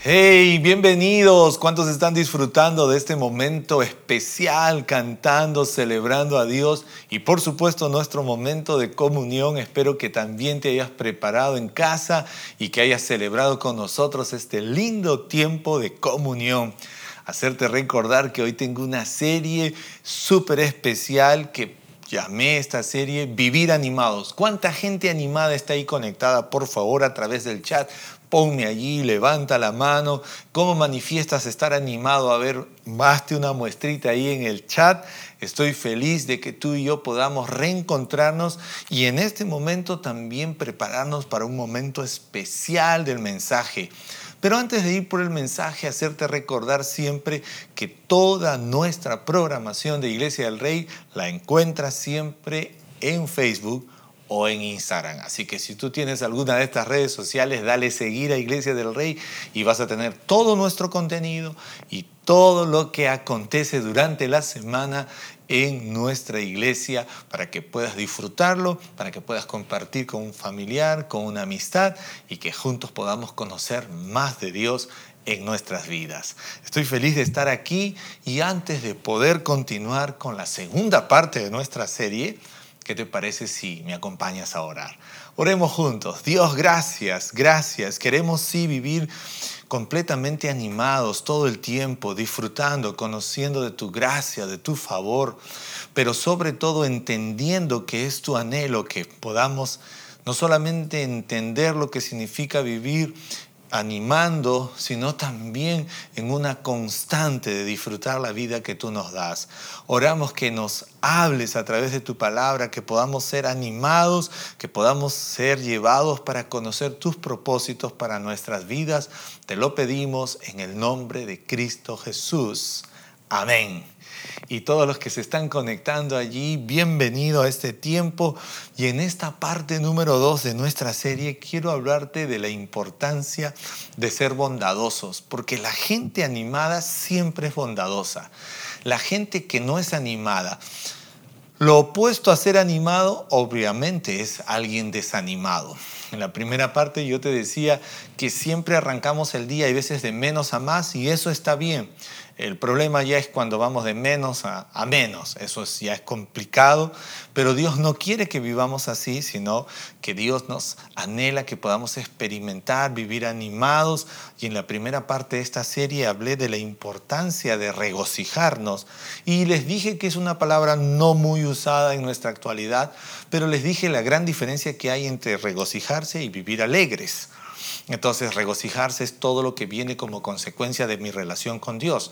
Hey, bienvenidos. ¿Cuántos están disfrutando de este momento especial, cantando, celebrando a Dios? Y por supuesto nuestro momento de comunión. Espero que también te hayas preparado en casa y que hayas celebrado con nosotros este lindo tiempo de comunión. Hacerte recordar que hoy tengo una serie súper especial que llamé esta serie Vivir Animados. ¿Cuánta gente animada está ahí conectada? Por favor, a través del chat, ponme allí, levanta la mano. ¿Cómo manifiestas estar animado? A ver, baste una muestrita ahí en el chat. Estoy feliz de que tú y yo podamos reencontrarnos y en este momento también prepararnos para un momento especial del mensaje. Pero antes de ir por el mensaje, hacerte recordar siempre que toda nuestra programación de Iglesia del Rey la encuentras siempre en Facebook o en Instagram. Así que si tú tienes alguna de estas redes sociales, dale seguir a Iglesia del Rey y vas a tener todo nuestro contenido y todo lo que acontece durante la semana en nuestra iglesia para que puedas disfrutarlo, para que puedas compartir con un familiar, con una amistad y que juntos podamos conocer más de Dios en nuestras vidas. Estoy feliz de estar aquí y antes de poder continuar con la segunda parte de nuestra serie, ¿qué te parece si me acompañas a orar? Oremos juntos. Dios, gracias, gracias. Queremos sí vivir completamente animados todo el tiempo, disfrutando, conociendo de tu gracia, de tu favor, pero sobre todo entendiendo que es tu anhelo que podamos no solamente entender lo que significa vivir animando, sino también en una constante de disfrutar la vida que tú nos das. Oramos que nos hables a través de tu palabra, que podamos ser animados, que podamos ser llevados para conocer tus propósitos para nuestras vidas. Te lo pedimos en el nombre de Cristo Jesús. Amén y todos los que se están conectando allí, bienvenido a este tiempo. Y en esta parte número dos de nuestra serie quiero hablarte de la importancia de ser bondadosos, porque la gente animada siempre es bondadosa. La gente que no es animada, lo opuesto a ser animado, obviamente, es alguien desanimado. En la primera parte yo te decía que siempre arrancamos el día y veces de menos a más y eso está bien. El problema ya es cuando vamos de menos a, menos. Eso ya es complicado, pero Dios no quiere que vivamos así, sino que Dios nos anhela que podamos experimentar, vivir animados. Y en la primera parte de esta serie hablé de la importancia de regocijarnos. Y les dije que es una palabra no muy usada en nuestra actualidad, pero les dije la gran diferencia que hay entre regocijarse y vivir alegres. Entonces, regocijarse es todo lo que viene como consecuencia de mi relación con Dios.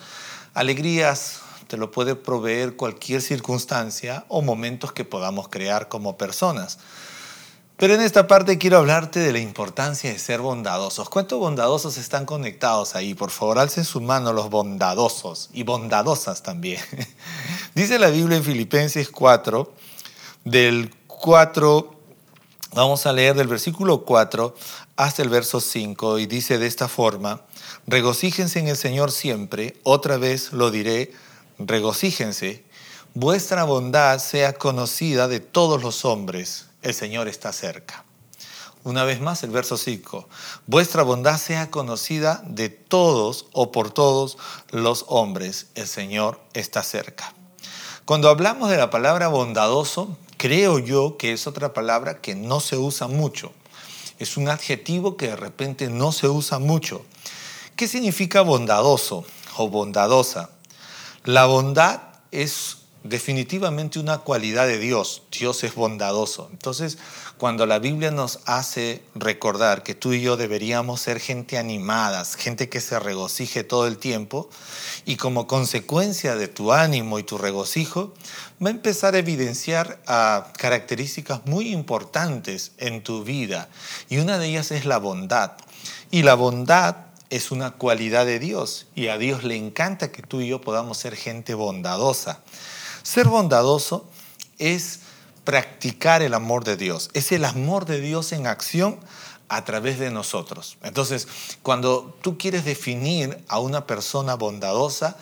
Alegrías te lo puede proveer cualquier circunstancia o momentos que podamos crear como personas. Pero en esta parte quiero hablarte de la importancia de ser bondadosos. ¿Cuántos bondadosos están conectados ahí? Por favor, alcen su mano los bondadosos y bondadosas también. Dice la Biblia en Filipenses 4, del 4 Vamos a leer del versículo 4 hasta el verso 5 y dice de esta forma, regocíjense en el Señor siempre, otra vez lo diré, regocíjense, vuestra bondad sea conocida de todos los hombres, el Señor está cerca. Una vez más el verso 5, vuestra bondad sea conocida de todos o por todos los hombres, el Señor está cerca. Cuando hablamos de la palabra bondadoso, creo yo que es otra palabra que no se usa mucho. Es un adjetivo que de repente no se usa mucho. ¿Qué significa bondadoso o bondadosa? La bondad es definitivamente una cualidad de Dios. Dios es bondadoso. Entonces, cuando la Biblia nos hace recordar que tú y yo deberíamos ser gente animada, gente que se regocije todo el tiempo, y como consecuencia de tu ánimo y tu regocijo, va a empezar a evidenciar ah, características muy importantes en tu vida. Y una de ellas es la bondad. Y la bondad es una cualidad de Dios y a Dios le encanta que tú y yo podamos ser gente bondadosa. Ser bondadoso es practicar el amor de Dios, es el amor de Dios en acción a través de nosotros. Entonces, cuando tú quieres definir a una persona bondadosa,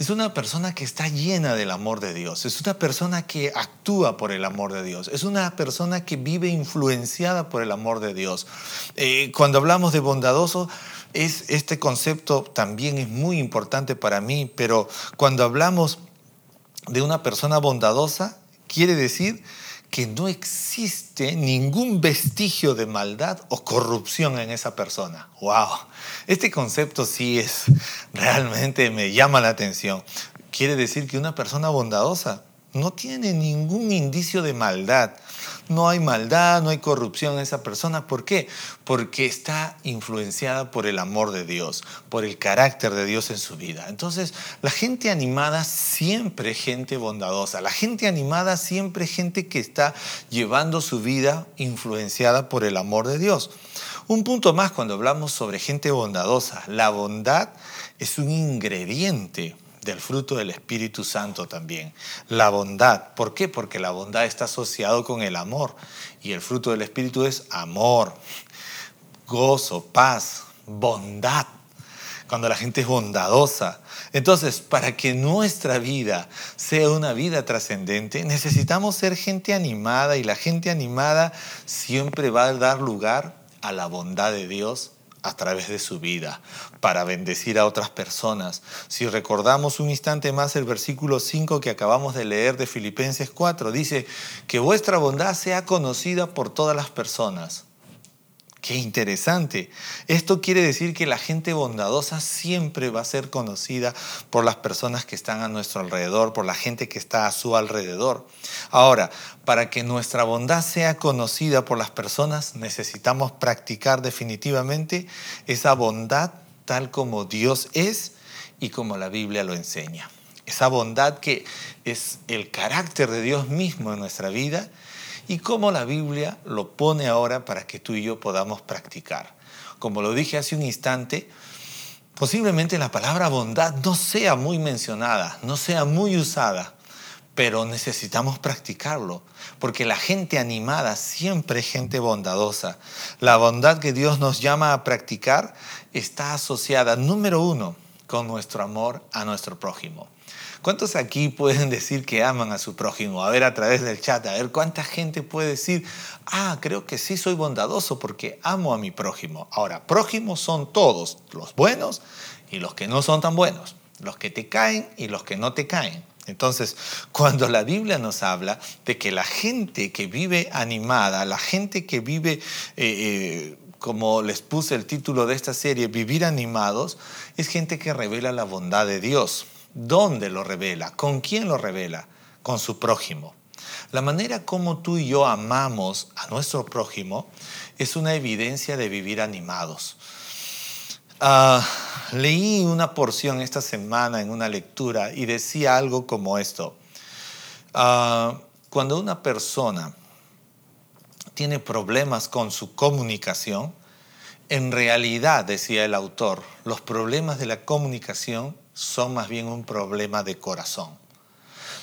es una persona que está llena del amor de Dios, es una persona que actúa por el amor de Dios, es una persona que vive influenciada por el amor de Dios. Eh, cuando hablamos de bondadoso, es, este concepto también es muy importante para mí, pero cuando hablamos de una persona bondadosa, quiere decir que no existe ningún vestigio de maldad o corrupción en esa persona. ¡Wow! Este concepto sí es, realmente me llama la atención. Quiere decir que una persona bondadosa no tiene ningún indicio de maldad. No hay maldad, no hay corrupción en esa persona. ¿Por qué? Porque está influenciada por el amor de Dios, por el carácter de Dios en su vida. Entonces, la gente animada siempre es gente bondadosa. La gente animada siempre es gente que está llevando su vida influenciada por el amor de Dios. Un punto más cuando hablamos sobre gente bondadosa. La bondad es un ingrediente del fruto del Espíritu Santo también. La bondad. ¿Por qué? Porque la bondad está asociado con el amor. Y el fruto del Espíritu es amor, gozo, paz, bondad. Cuando la gente es bondadosa. Entonces, para que nuestra vida sea una vida trascendente, necesitamos ser gente animada y la gente animada siempre va a dar lugar a la bondad de Dios a través de su vida para bendecir a otras personas. Si recordamos un instante más el versículo 5 que acabamos de leer de Filipenses 4, dice que vuestra bondad sea conocida por todas las personas. Qué interesante. Esto quiere decir que la gente bondadosa siempre va a ser conocida por las personas que están a nuestro alrededor, por la gente que está a su alrededor. Ahora, para que nuestra bondad sea conocida por las personas, necesitamos practicar definitivamente esa bondad tal como Dios es y como la Biblia lo enseña. Esa bondad que es el carácter de Dios mismo en nuestra vida y cómo la Biblia lo pone ahora para que tú y yo podamos practicar. Como lo dije hace un instante, posiblemente la palabra bondad no sea muy mencionada, no sea muy usada, pero necesitamos practicarlo, porque la gente animada siempre es gente bondadosa. La bondad que Dios nos llama a practicar está asociada, número uno, con nuestro amor a nuestro prójimo. ¿Cuántos aquí pueden decir que aman a su prójimo? A ver a través del chat, a ver cuánta gente puede decir, ah, creo que sí soy bondadoso porque amo a mi prójimo. Ahora, prójimos son todos, los buenos y los que no son tan buenos, los que te caen y los que no te caen. Entonces, cuando la Biblia nos habla de que la gente que vive animada, la gente que vive, eh, eh, como les puse el título de esta serie, vivir animados, es gente que revela la bondad de Dios. ¿Dónde lo revela? ¿Con quién lo revela? Con su prójimo. La manera como tú y yo amamos a nuestro prójimo es una evidencia de vivir animados. Ah, leí una porción esta semana en una lectura y decía algo como esto. Ah, cuando una persona tiene problemas con su comunicación, en realidad, decía el autor, los problemas de la comunicación son más bien un problema de corazón.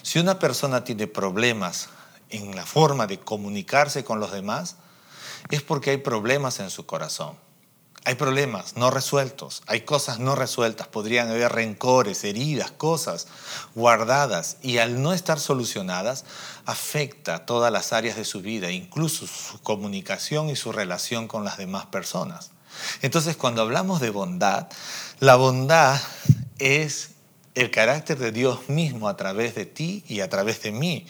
Si una persona tiene problemas en la forma de comunicarse con los demás, es porque hay problemas en su corazón. Hay problemas no resueltos, hay cosas no resueltas, podrían haber rencores, heridas, cosas guardadas y al no estar solucionadas afecta todas las áreas de su vida, incluso su comunicación y su relación con las demás personas. Entonces cuando hablamos de bondad, la bondad es el carácter de Dios mismo a través de ti y a través de mí.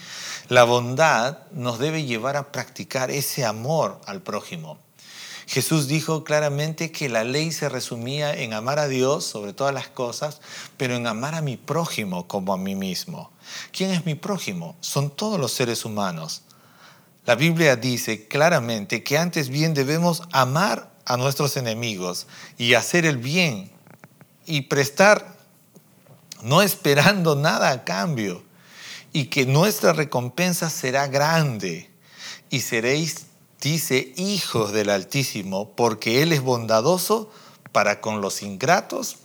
La bondad nos debe llevar a practicar ese amor al prójimo. Jesús dijo claramente que la ley se resumía en amar a Dios sobre todas las cosas, pero en amar a mi prójimo como a mí mismo. ¿Quién es mi prójimo? Son todos los seres humanos. La Biblia dice claramente que antes bien debemos amar a nuestros enemigos y hacer el bien y prestar no esperando nada a cambio, y que nuestra recompensa será grande, y seréis, dice, hijos del Altísimo, porque Él es bondadoso para con los ingratos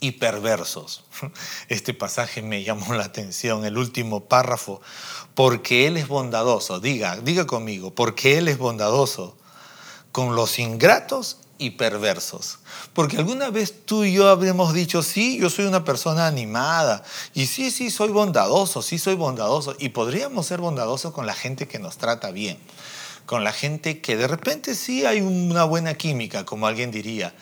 y perversos. Este pasaje me llamó la atención, el último párrafo, porque Él es bondadoso, diga, diga conmigo, porque Él es bondadoso con los ingratos y perversos. Porque alguna vez tú y yo habremos dicho, sí, yo soy una persona animada, y sí, sí, soy bondadoso, sí, soy bondadoso, y podríamos ser bondadosos con la gente que nos trata bien, con la gente que de repente sí hay una buena química, como alguien diría.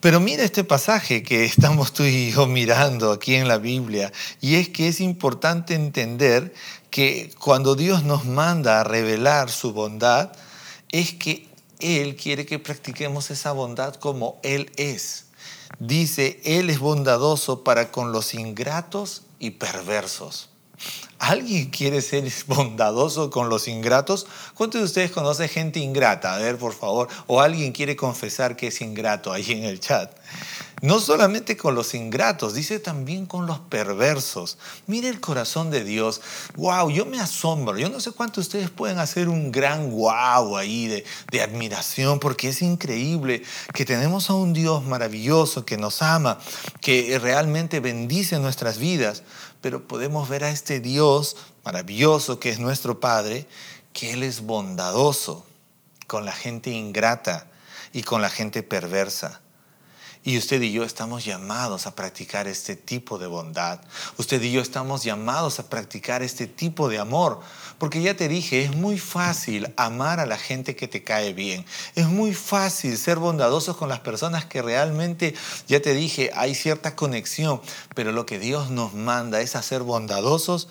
Pero mira este pasaje que estamos tú y yo mirando aquí en la Biblia, y es que es importante entender que cuando Dios nos manda a revelar su bondad, es que él quiere que practiquemos esa bondad como Él es. Dice, Él es bondadoso para con los ingratos y perversos. ¿Alguien quiere ser bondadoso con los ingratos? ¿Cuántos de ustedes conocen gente ingrata? A ver, por favor. O alguien quiere confesar que es ingrato ahí en el chat. No solamente con los ingratos, dice también con los perversos. Mire el corazón de Dios. Wow, yo me asombro. Yo no sé cuántos de ustedes pueden hacer un gran wow ahí de, de admiración, porque es increíble que tenemos a un Dios maravilloso que nos ama, que realmente bendice nuestras vidas, pero podemos ver a este Dios maravilloso que es nuestro Padre, que Él es bondadoso con la gente ingrata y con la gente perversa. Y usted y yo estamos llamados a practicar este tipo de bondad. Usted y yo estamos llamados a practicar este tipo de amor. Porque ya te dije, es muy fácil amar a la gente que te cae bien. Es muy fácil ser bondadosos con las personas que realmente, ya te dije, hay cierta conexión. Pero lo que Dios nos manda es a ser bondadosos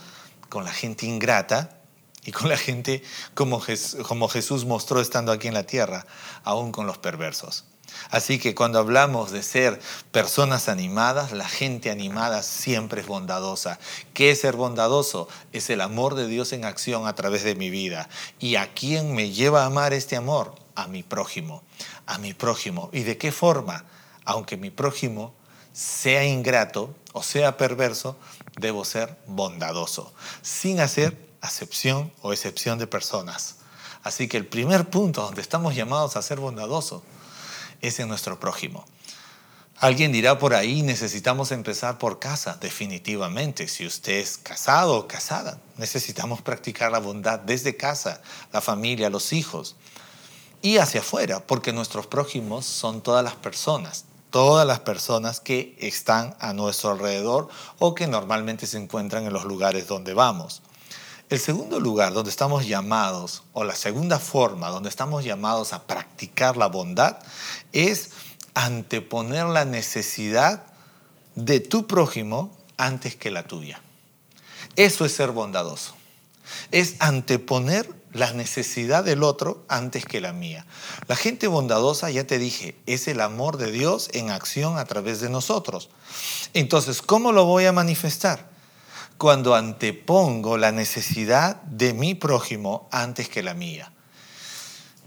con la gente ingrata y con la gente como, Jesús mostró estando aquí en la tierra, aún con los perversos. Así que cuando hablamos de ser personas animadas, la gente animada siempre es bondadosa. ¿Qué es ser bondadoso? Es el amor de Dios en acción a través de mi vida. ¿Y a quién me lleva a amar este amor? A mi prójimo, a mi prójimo. ¿Y de qué forma? Aunque mi prójimo sea ingrato o sea perverso, debo ser bondadoso, sin hacer acepción o excepción de personas. Así que el primer punto donde estamos llamados a ser bondadosos es en nuestro prójimo. Alguien dirá por ahí, necesitamos empezar por casa, definitivamente. Si usted es casado o casada, necesitamos practicar la bondad desde casa, la familia, los hijos y hacia afuera, porque nuestros prójimos son todas las personas, todas las personas que están a nuestro alrededor o que normalmente se encuentran en los lugares donde vamos. El segundo lugar donde estamos llamados, o la segunda forma donde estamos llamados a practicar la bondad, es anteponer la necesidad de tu prójimo antes que la tuya. Eso es ser bondadoso. Es anteponer la necesidad del otro antes que la mía. La gente bondadosa, ya te dije, es el amor de Dios en acción a través de nosotros. Entonces, ¿cómo lo voy a manifestar? Cuando antepongo la necesidad de mi prójimo antes que la mía.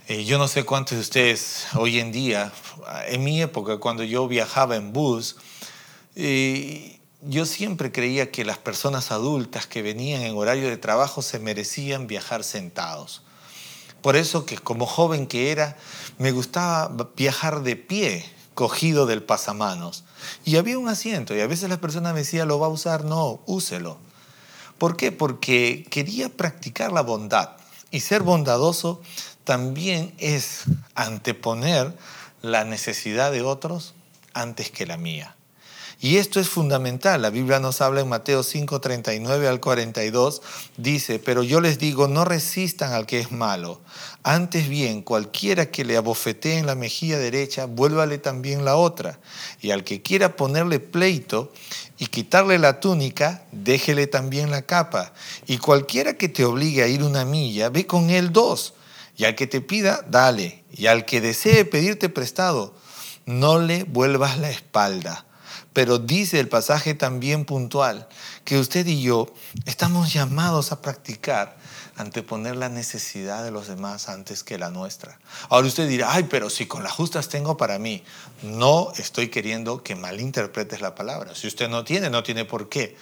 Eh, yo no sé cuántos de ustedes hoy en día, en mi época, cuando yo viajaba en bus, eh, yo siempre creía que las personas adultas que venían en horario de trabajo se merecían viajar sentados. Por eso que como joven que era, me gustaba viajar de pie, cogido del pasamanos. Y había un asiento y a veces la persona me decía, ¿lo va a usar? No, úselo. ¿Por qué? Porque quería practicar la bondad. Y ser bondadoso también es anteponer la necesidad de otros antes que la mía. Y esto es fundamental. La Biblia nos habla en Mateo 5, 39 al 42. Dice, pero yo les digo, no resistan al que es malo. Antes bien, cualquiera que le abofetee en la mejilla derecha, vuélvale también la otra. Y al que quiera ponerle pleito y quitarle la túnica, déjele también la capa. Y cualquiera que te obligue a ir una milla, ve con él dos. Y al que te pida, dale. Y al que desee pedirte prestado, no le vuelvas la espalda. Pero dice el pasaje también puntual que usted y yo estamos llamados a practicar anteponer la necesidad de los demás antes que la nuestra. Ahora usted dirá, ay, pero si con las justas tengo para mí, no estoy queriendo que malinterpretes la palabra. Si usted no tiene, no tiene por qué.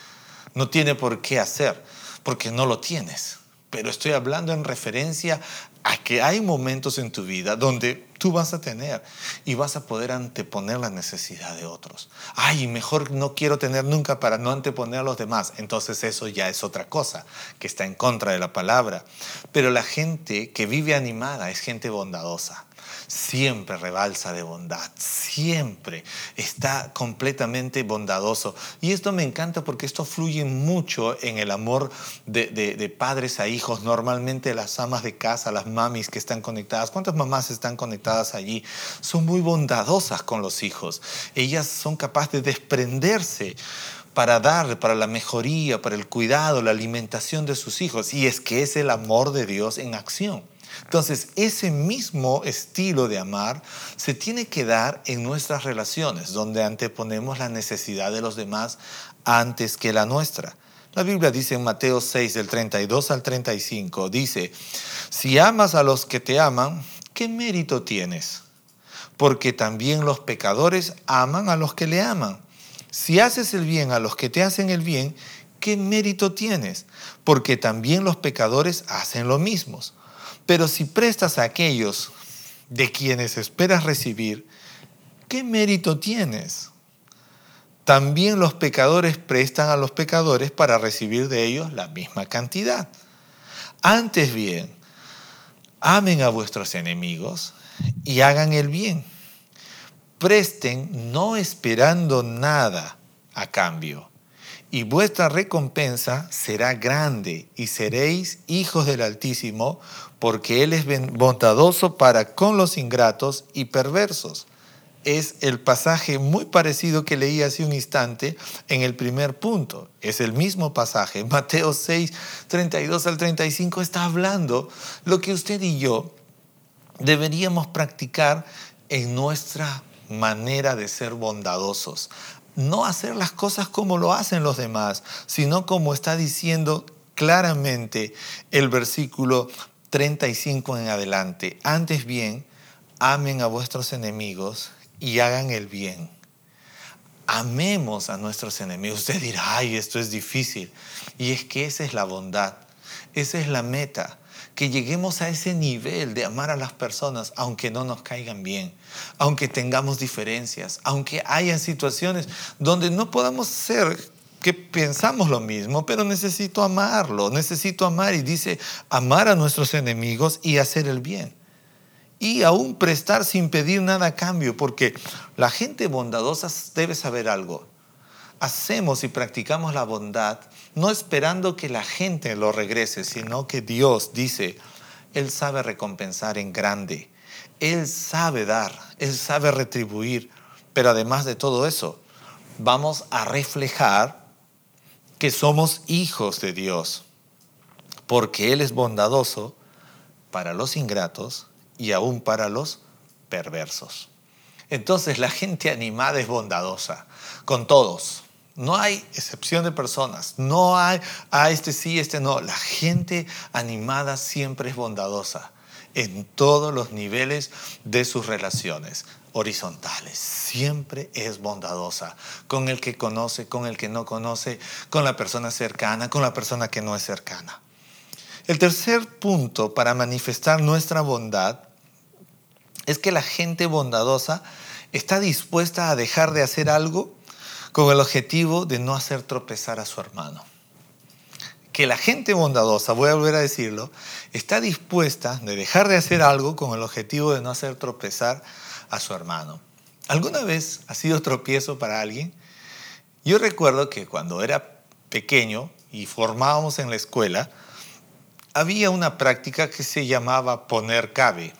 No tiene por qué hacer, porque no lo tienes. Pero estoy hablando en referencia a que hay momentos en tu vida donde tú vas a tener y vas a poder anteponer la necesidad de otros. Ay, mejor no quiero tener nunca para no anteponer a los demás. Entonces eso ya es otra cosa que está en contra de la palabra. Pero la gente que vive animada es gente bondadosa siempre rebalsa de bondad, siempre está completamente bondadoso. Y esto me encanta porque esto fluye mucho en el amor de, padres a hijos, normalmente las amas de casa, las mamis que están conectadas. ¿Cuántas mamás están conectadas allí? Son muy bondadosas con los hijos. Ellas son capaces de desprenderse para dar, para la mejoría, para el cuidado, la alimentación de sus hijos. Y es que es el amor de Dios en acción. Entonces, ese mismo estilo de amar se tiene que dar en nuestras relaciones, donde anteponemos la necesidad de los demás antes que la nuestra. La Biblia dice en Mateo 6, del 32 al 35, dice, si amas a los que te aman, ¿qué mérito tienes? Porque también los pecadores aman a los que le aman. Si haces el bien a los que te hacen el bien, ¿qué mérito tienes? Porque también los pecadores hacen lo mismo. Pero si prestas a aquellos de quienes esperas recibir, ¿qué mérito tienes? También los pecadores prestan a los pecadores para recibir de ellos la misma cantidad. Antes bien, amen a vuestros enemigos y hagan el bien. Presten no esperando nada a cambio y vuestra recompensa será grande y seréis hijos del Altísimo, porque Él es bondadoso para con los ingratos y perversos. Es el pasaje muy parecido que leí hace un instante en el primer punto. Es el mismo pasaje. Mateo 6, 32 al 35 está hablando lo que usted y yo deberíamos practicar en nuestra manera de ser bondadosos no hacer las cosas como lo hacen los demás, sino como está diciendo claramente el versículo 35 en adelante. Antes bien, amen a vuestros enemigos y hagan el bien. Amemos a nuestros enemigos. Usted dirá, ay, esto es difícil. Y es que esa es la bondad, esa es la meta que lleguemos a ese nivel de amar a las personas aunque no nos caigan bien, aunque tengamos diferencias, aunque haya situaciones donde no podamos ser que pensamos lo mismo, pero necesito amarlo, necesito amar y dice amar a nuestros enemigos y hacer el bien. Y aún prestar sin pedir nada a cambio, porque la gente bondadosa debe saber algo. Hacemos y practicamos la bondad no esperando que la gente lo regrese, sino que Dios dice, Él sabe recompensar en grande, Él sabe dar, Él sabe retribuir, pero además de todo eso, vamos a reflejar que somos hijos de Dios, porque Él es bondadoso para los ingratos y aún para los perversos. Entonces la gente animada es bondadosa con todos, no hay excepción de personas. No hay, a este sí, este no. La gente animada siempre es bondadosa en todos los niveles de sus relaciones horizontales. Siempre es bondadosa con el que conoce, con el que no conoce, con la persona cercana, con la persona que no es cercana. El tercer punto para manifestar nuestra bondad es que la gente bondadosa está dispuesta a dejar de hacer algo con el objetivo de no hacer tropezar a su hermano. Que la gente bondadosa, voy a volver a decirlo, está dispuesta de dejar de hacer algo con el objetivo de no hacer tropezar a su hermano. ¿Alguna vez ha sido tropiezo para alguien? Yo recuerdo que cuando era pequeño y formábamos en la escuela, había una práctica que se llamaba poner cabe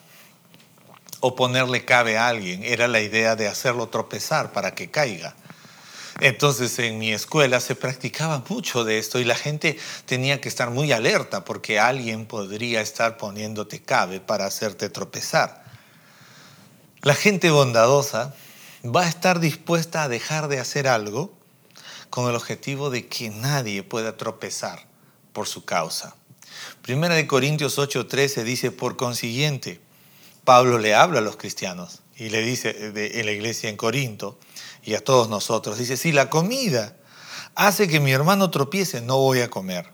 o ponerle cabe a alguien. Era la idea de hacerlo tropezar para que caiga. Entonces en mi escuela se practicaba mucho de esto y la gente tenía que estar muy alerta porque alguien podría estar poniéndote cabe para hacerte tropezar. La gente bondadosa va a estar dispuesta a dejar de hacer algo con el objetivo de que nadie pueda tropezar por su causa. Primera de Corintios 8:13 dice, por consiguiente, Pablo le habla a los cristianos y le dice en la iglesia en Corinto, y a todos nosotros. Dice, si la comida hace que mi hermano tropiece, no voy a comer.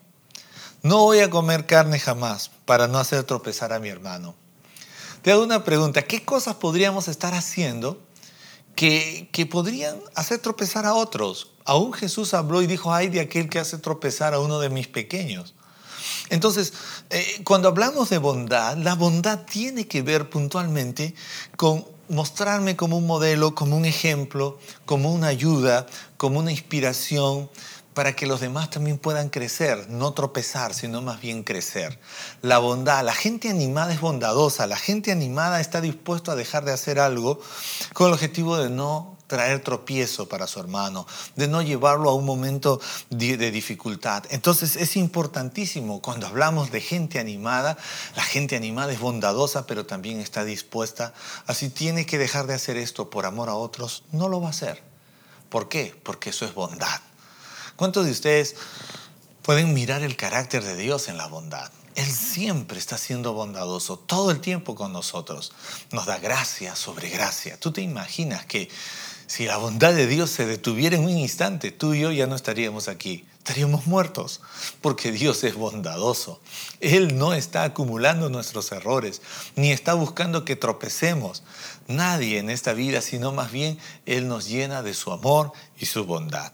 No voy a comer carne jamás para no hacer tropezar a mi hermano. te hago una pregunta. ¿Qué cosas podríamos estar haciendo que, que podrían hacer tropezar a otros? Aún Jesús habló y dijo, ay de aquel que hace tropezar a uno de mis pequeños. Entonces, eh, cuando hablamos de bondad, la bondad tiene que ver puntualmente con mostrarme como un modelo, como un ejemplo, como una ayuda, como una inspiración para que los demás también puedan crecer, no tropezar, sino más bien crecer. La bondad, la gente animada es bondadosa, la gente animada está dispuesta a dejar de hacer algo con el objetivo de no traer tropiezo para su hermano, de no llevarlo a un momento de, dificultad. Entonces es importantísimo cuando hablamos de gente animada, la gente animada es bondadosa, pero también está dispuesta, así tiene que dejar de hacer esto por amor a otros, no lo va a hacer. ¿Por qué? Porque eso es bondad. ¿Cuántos de ustedes pueden mirar el carácter de Dios en la bondad? Él siempre está siendo bondadoso, todo el tiempo con nosotros. Nos da gracia sobre gracia. Tú te imaginas que si la bondad de Dios se detuviera en un instante, tú y yo ya no estaríamos aquí, estaríamos muertos, porque Dios es bondadoso. Él no está acumulando nuestros errores, ni está buscando que tropecemos. Nadie en esta vida, sino más bien Él nos llena de su amor y su bondad.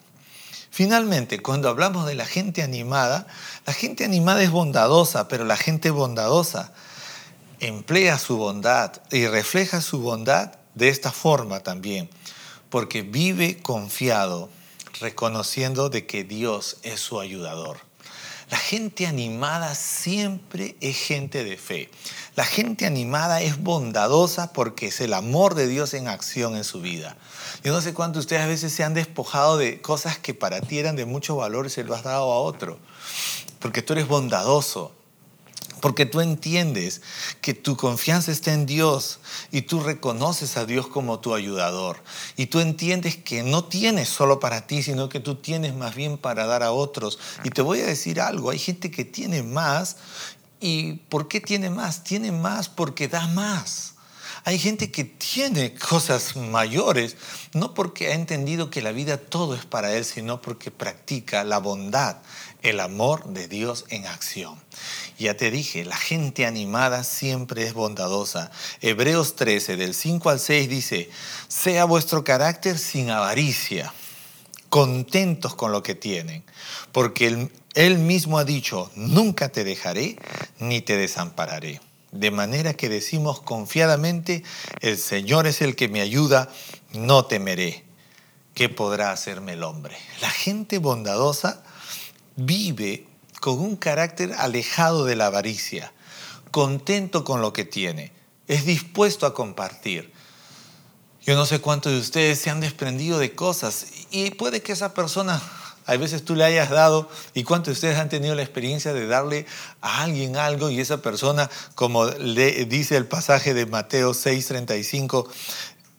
Finalmente, cuando hablamos de la gente animada, la gente animada es bondadosa, pero la gente bondadosa emplea su bondad y refleja su bondad de esta forma también porque vive confiado, reconociendo de que Dios es su ayudador. La gente animada siempre es gente de fe. La gente animada es bondadosa porque es el amor de Dios en acción en su vida. Yo no sé cuántos de ustedes a veces se han despojado de cosas que para ti eran de mucho valor y se lo has dado a otro. Porque tú eres bondadoso, porque tú entiendes que tu confianza está en Dios y tú reconoces a Dios como tu ayudador. Y tú entiendes que no tienes solo para ti, sino que tú tienes más bien para dar a otros. Y te voy a decir algo, hay gente que tiene más. ¿Y por qué tiene más? Tiene más porque da más. Hay gente que tiene cosas mayores, no porque ha entendido que la vida todo es para él, sino porque practica la bondad, el amor de Dios en acción. Ya te dije, la gente animada siempre es bondadosa. Hebreos 13, del 5 al 6 dice, sea vuestro carácter sin avaricia, contentos con lo que tienen, porque él, él mismo ha dicho, nunca te dejaré ni te desampararé. De manera que decimos confiadamente, el Señor es el que me ayuda, no temeré. ¿Qué podrá hacerme el hombre? La gente bondadosa vive con un carácter alejado de la avaricia, contento con lo que tiene, es dispuesto a compartir. Yo no sé cuántos de ustedes se han desprendido de cosas y puede que esa persona, a veces tú le hayas dado, y cuántos de ustedes han tenido la experiencia de darle a alguien algo y esa persona, como le dice el pasaje de Mateo 6:35,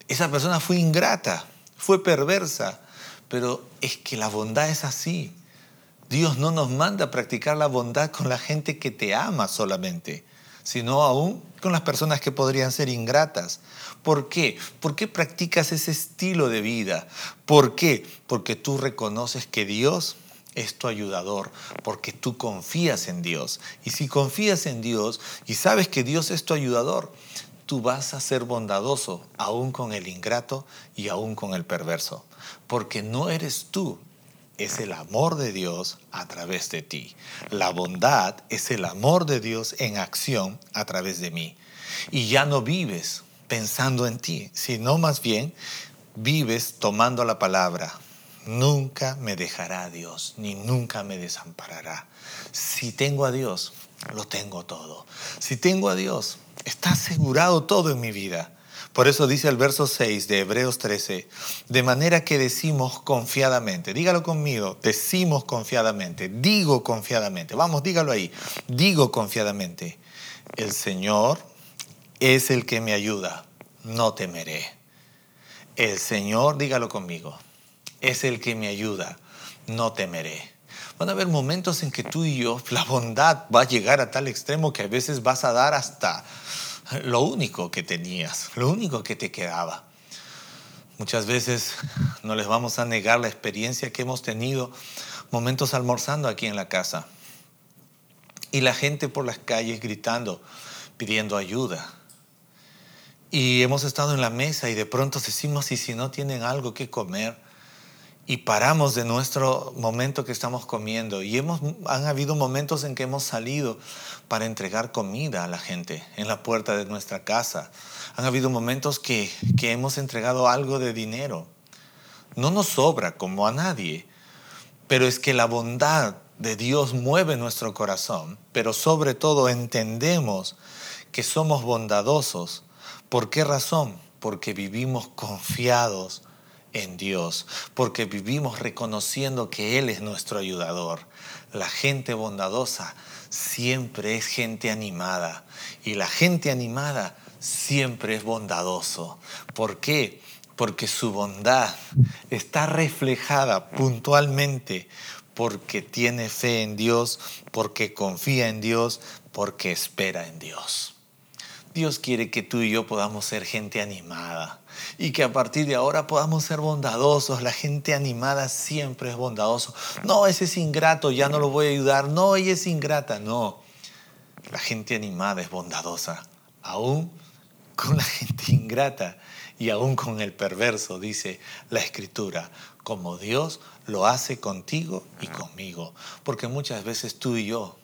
esa persona fue ingrata, fue perversa, pero es que la bondad es así. Dios no nos manda a practicar la bondad con la gente que te ama solamente, sino aún con las personas que podrían ser ingratas. ¿Por qué? ¿Por qué practicas ese estilo de vida? ¿Por qué? Porque tú reconoces que Dios es tu ayudador, porque tú confías en Dios. Y si confías en Dios y sabes que Dios es tu ayudador, tú vas a ser bondadoso aún con el ingrato y aún con el perverso, porque no eres tú es el amor de Dios a través de ti. La bondad es el amor de Dios en acción a través de mí. Y ya no vives pensando en ti, sino más bien vives tomando la palabra. Nunca me dejará Dios, ni nunca me desamparará. Si tengo a Dios, lo tengo todo. Si tengo a Dios, está asegurado todo en mi vida. Por eso dice el verso 6 de Hebreos 13, de manera que decimos confiadamente, dígalo conmigo, decimos confiadamente, digo confiadamente, vamos, dígalo ahí, digo confiadamente, el Señor es el que me ayuda, no temeré. El Señor, dígalo conmigo, es el que me ayuda, no temeré. Van a haber momentos en que tú y yo, la bondad va a llegar a tal extremo que a veces vas a dar hasta lo único que tenías, lo único que te quedaba. Muchas veces no les vamos a negar la experiencia que hemos tenido momentos almorzando aquí en la casa y la gente por las calles gritando, pidiendo ayuda. y hemos estado en la mesa y de pronto decimos, y si no tienen algo que comer, y paramos de nuestro momento que estamos comiendo, y hemos, han habido momentos en que hemos salido para entregar comida a la gente en la puerta de nuestra casa, han habido momentos que, que hemos entregado algo de dinero. No nos sobra como a nadie, pero es que la bondad de Dios mueve nuestro corazón, pero sobre todo entendemos que somos bondadosos ¿Por qué razón? Porque vivimos confiados en Dios, porque vivimos reconociendo que Él es nuestro ayudador. La gente bondadosa siempre es gente animada y la gente animada siempre es bondadoso. ¿Por qué? Porque su bondad está reflejada puntualmente porque tiene fe en Dios, porque confía en Dios, porque espera en Dios. Dios quiere que tú y yo podamos ser gente animada y que a partir de ahora podamos ser bondadosos. La gente animada siempre es bondadoso. No, ese es ingrato, ya no lo voy a ayudar. No, ella es ingrata. No, la gente animada es bondadosa, aún con la gente ingrata y aún con el perverso, dice la escritura, como Dios lo hace contigo y conmigo. Porque muchas veces tú y yo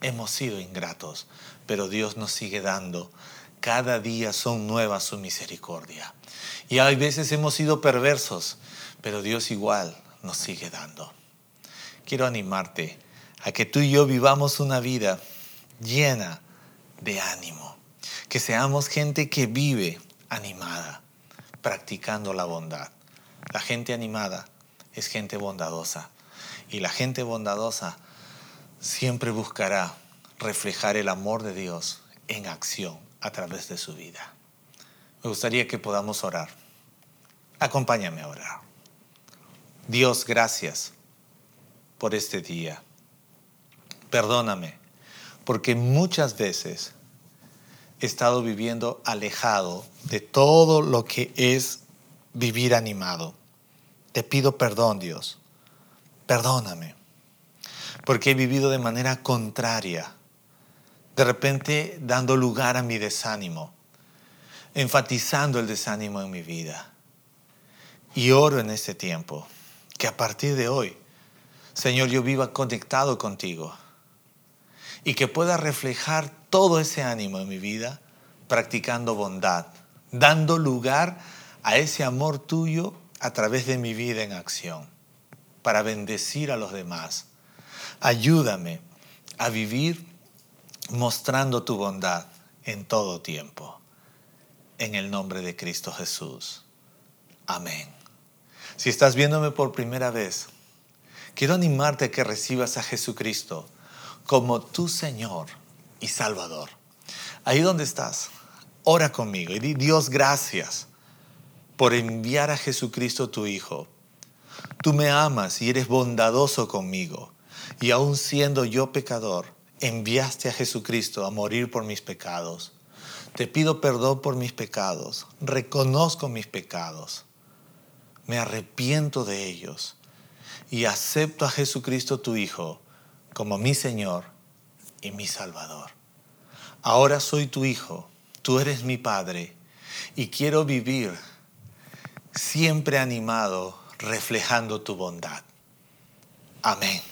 hemos sido ingratos, pero Dios nos sigue dando. Cada día son nuevas su misericordia. Y hay veces hemos sido perversos, pero Dios igual nos sigue dando. Quiero animarte a que tú y yo vivamos una vida llena de ánimo, que seamos gente que vive animada, practicando la bondad. La gente animada es gente bondadosa y la gente bondadosa siempre buscará reflejar el amor de Dios en acción a través de su vida. Me gustaría que podamos orar. Acompáñame a orar. Dios, gracias por este día. Perdóname, porque muchas veces he estado viviendo alejado de todo lo que es vivir animado. Te pido perdón, Dios. Perdóname, porque he vivido de manera contraria de repente dando lugar a mi desánimo, enfatizando el desánimo en mi vida. Y oro en este tiempo que a partir de hoy, Señor, yo viva conectado contigo y que pueda reflejar todo ese ánimo en mi vida practicando bondad, dando lugar a ese amor tuyo a través de mi vida en acción, para bendecir a los demás. Ayúdame a vivir mostrando tu bondad en todo tiempo. En el nombre de Cristo Jesús. Amén. Si estás viéndome por primera vez, quiero animarte a que recibas a Jesucristo como tu Señor y Salvador. Ahí donde estás, ora conmigo y di Dios gracias por enviar a Jesucristo tu Hijo. Tú me amas y eres bondadoso conmigo. Y aun siendo yo pecador, enviaste a Jesucristo a morir por mis pecados. Te pido perdón por mis pecados. Reconozco mis pecados. Me arrepiento de ellos. Y acepto a Jesucristo tu Hijo como mi Señor y mi Salvador. Ahora soy tu Hijo. Tú eres mi Padre. Y quiero vivir siempre animado, reflejando tu bondad. Amén.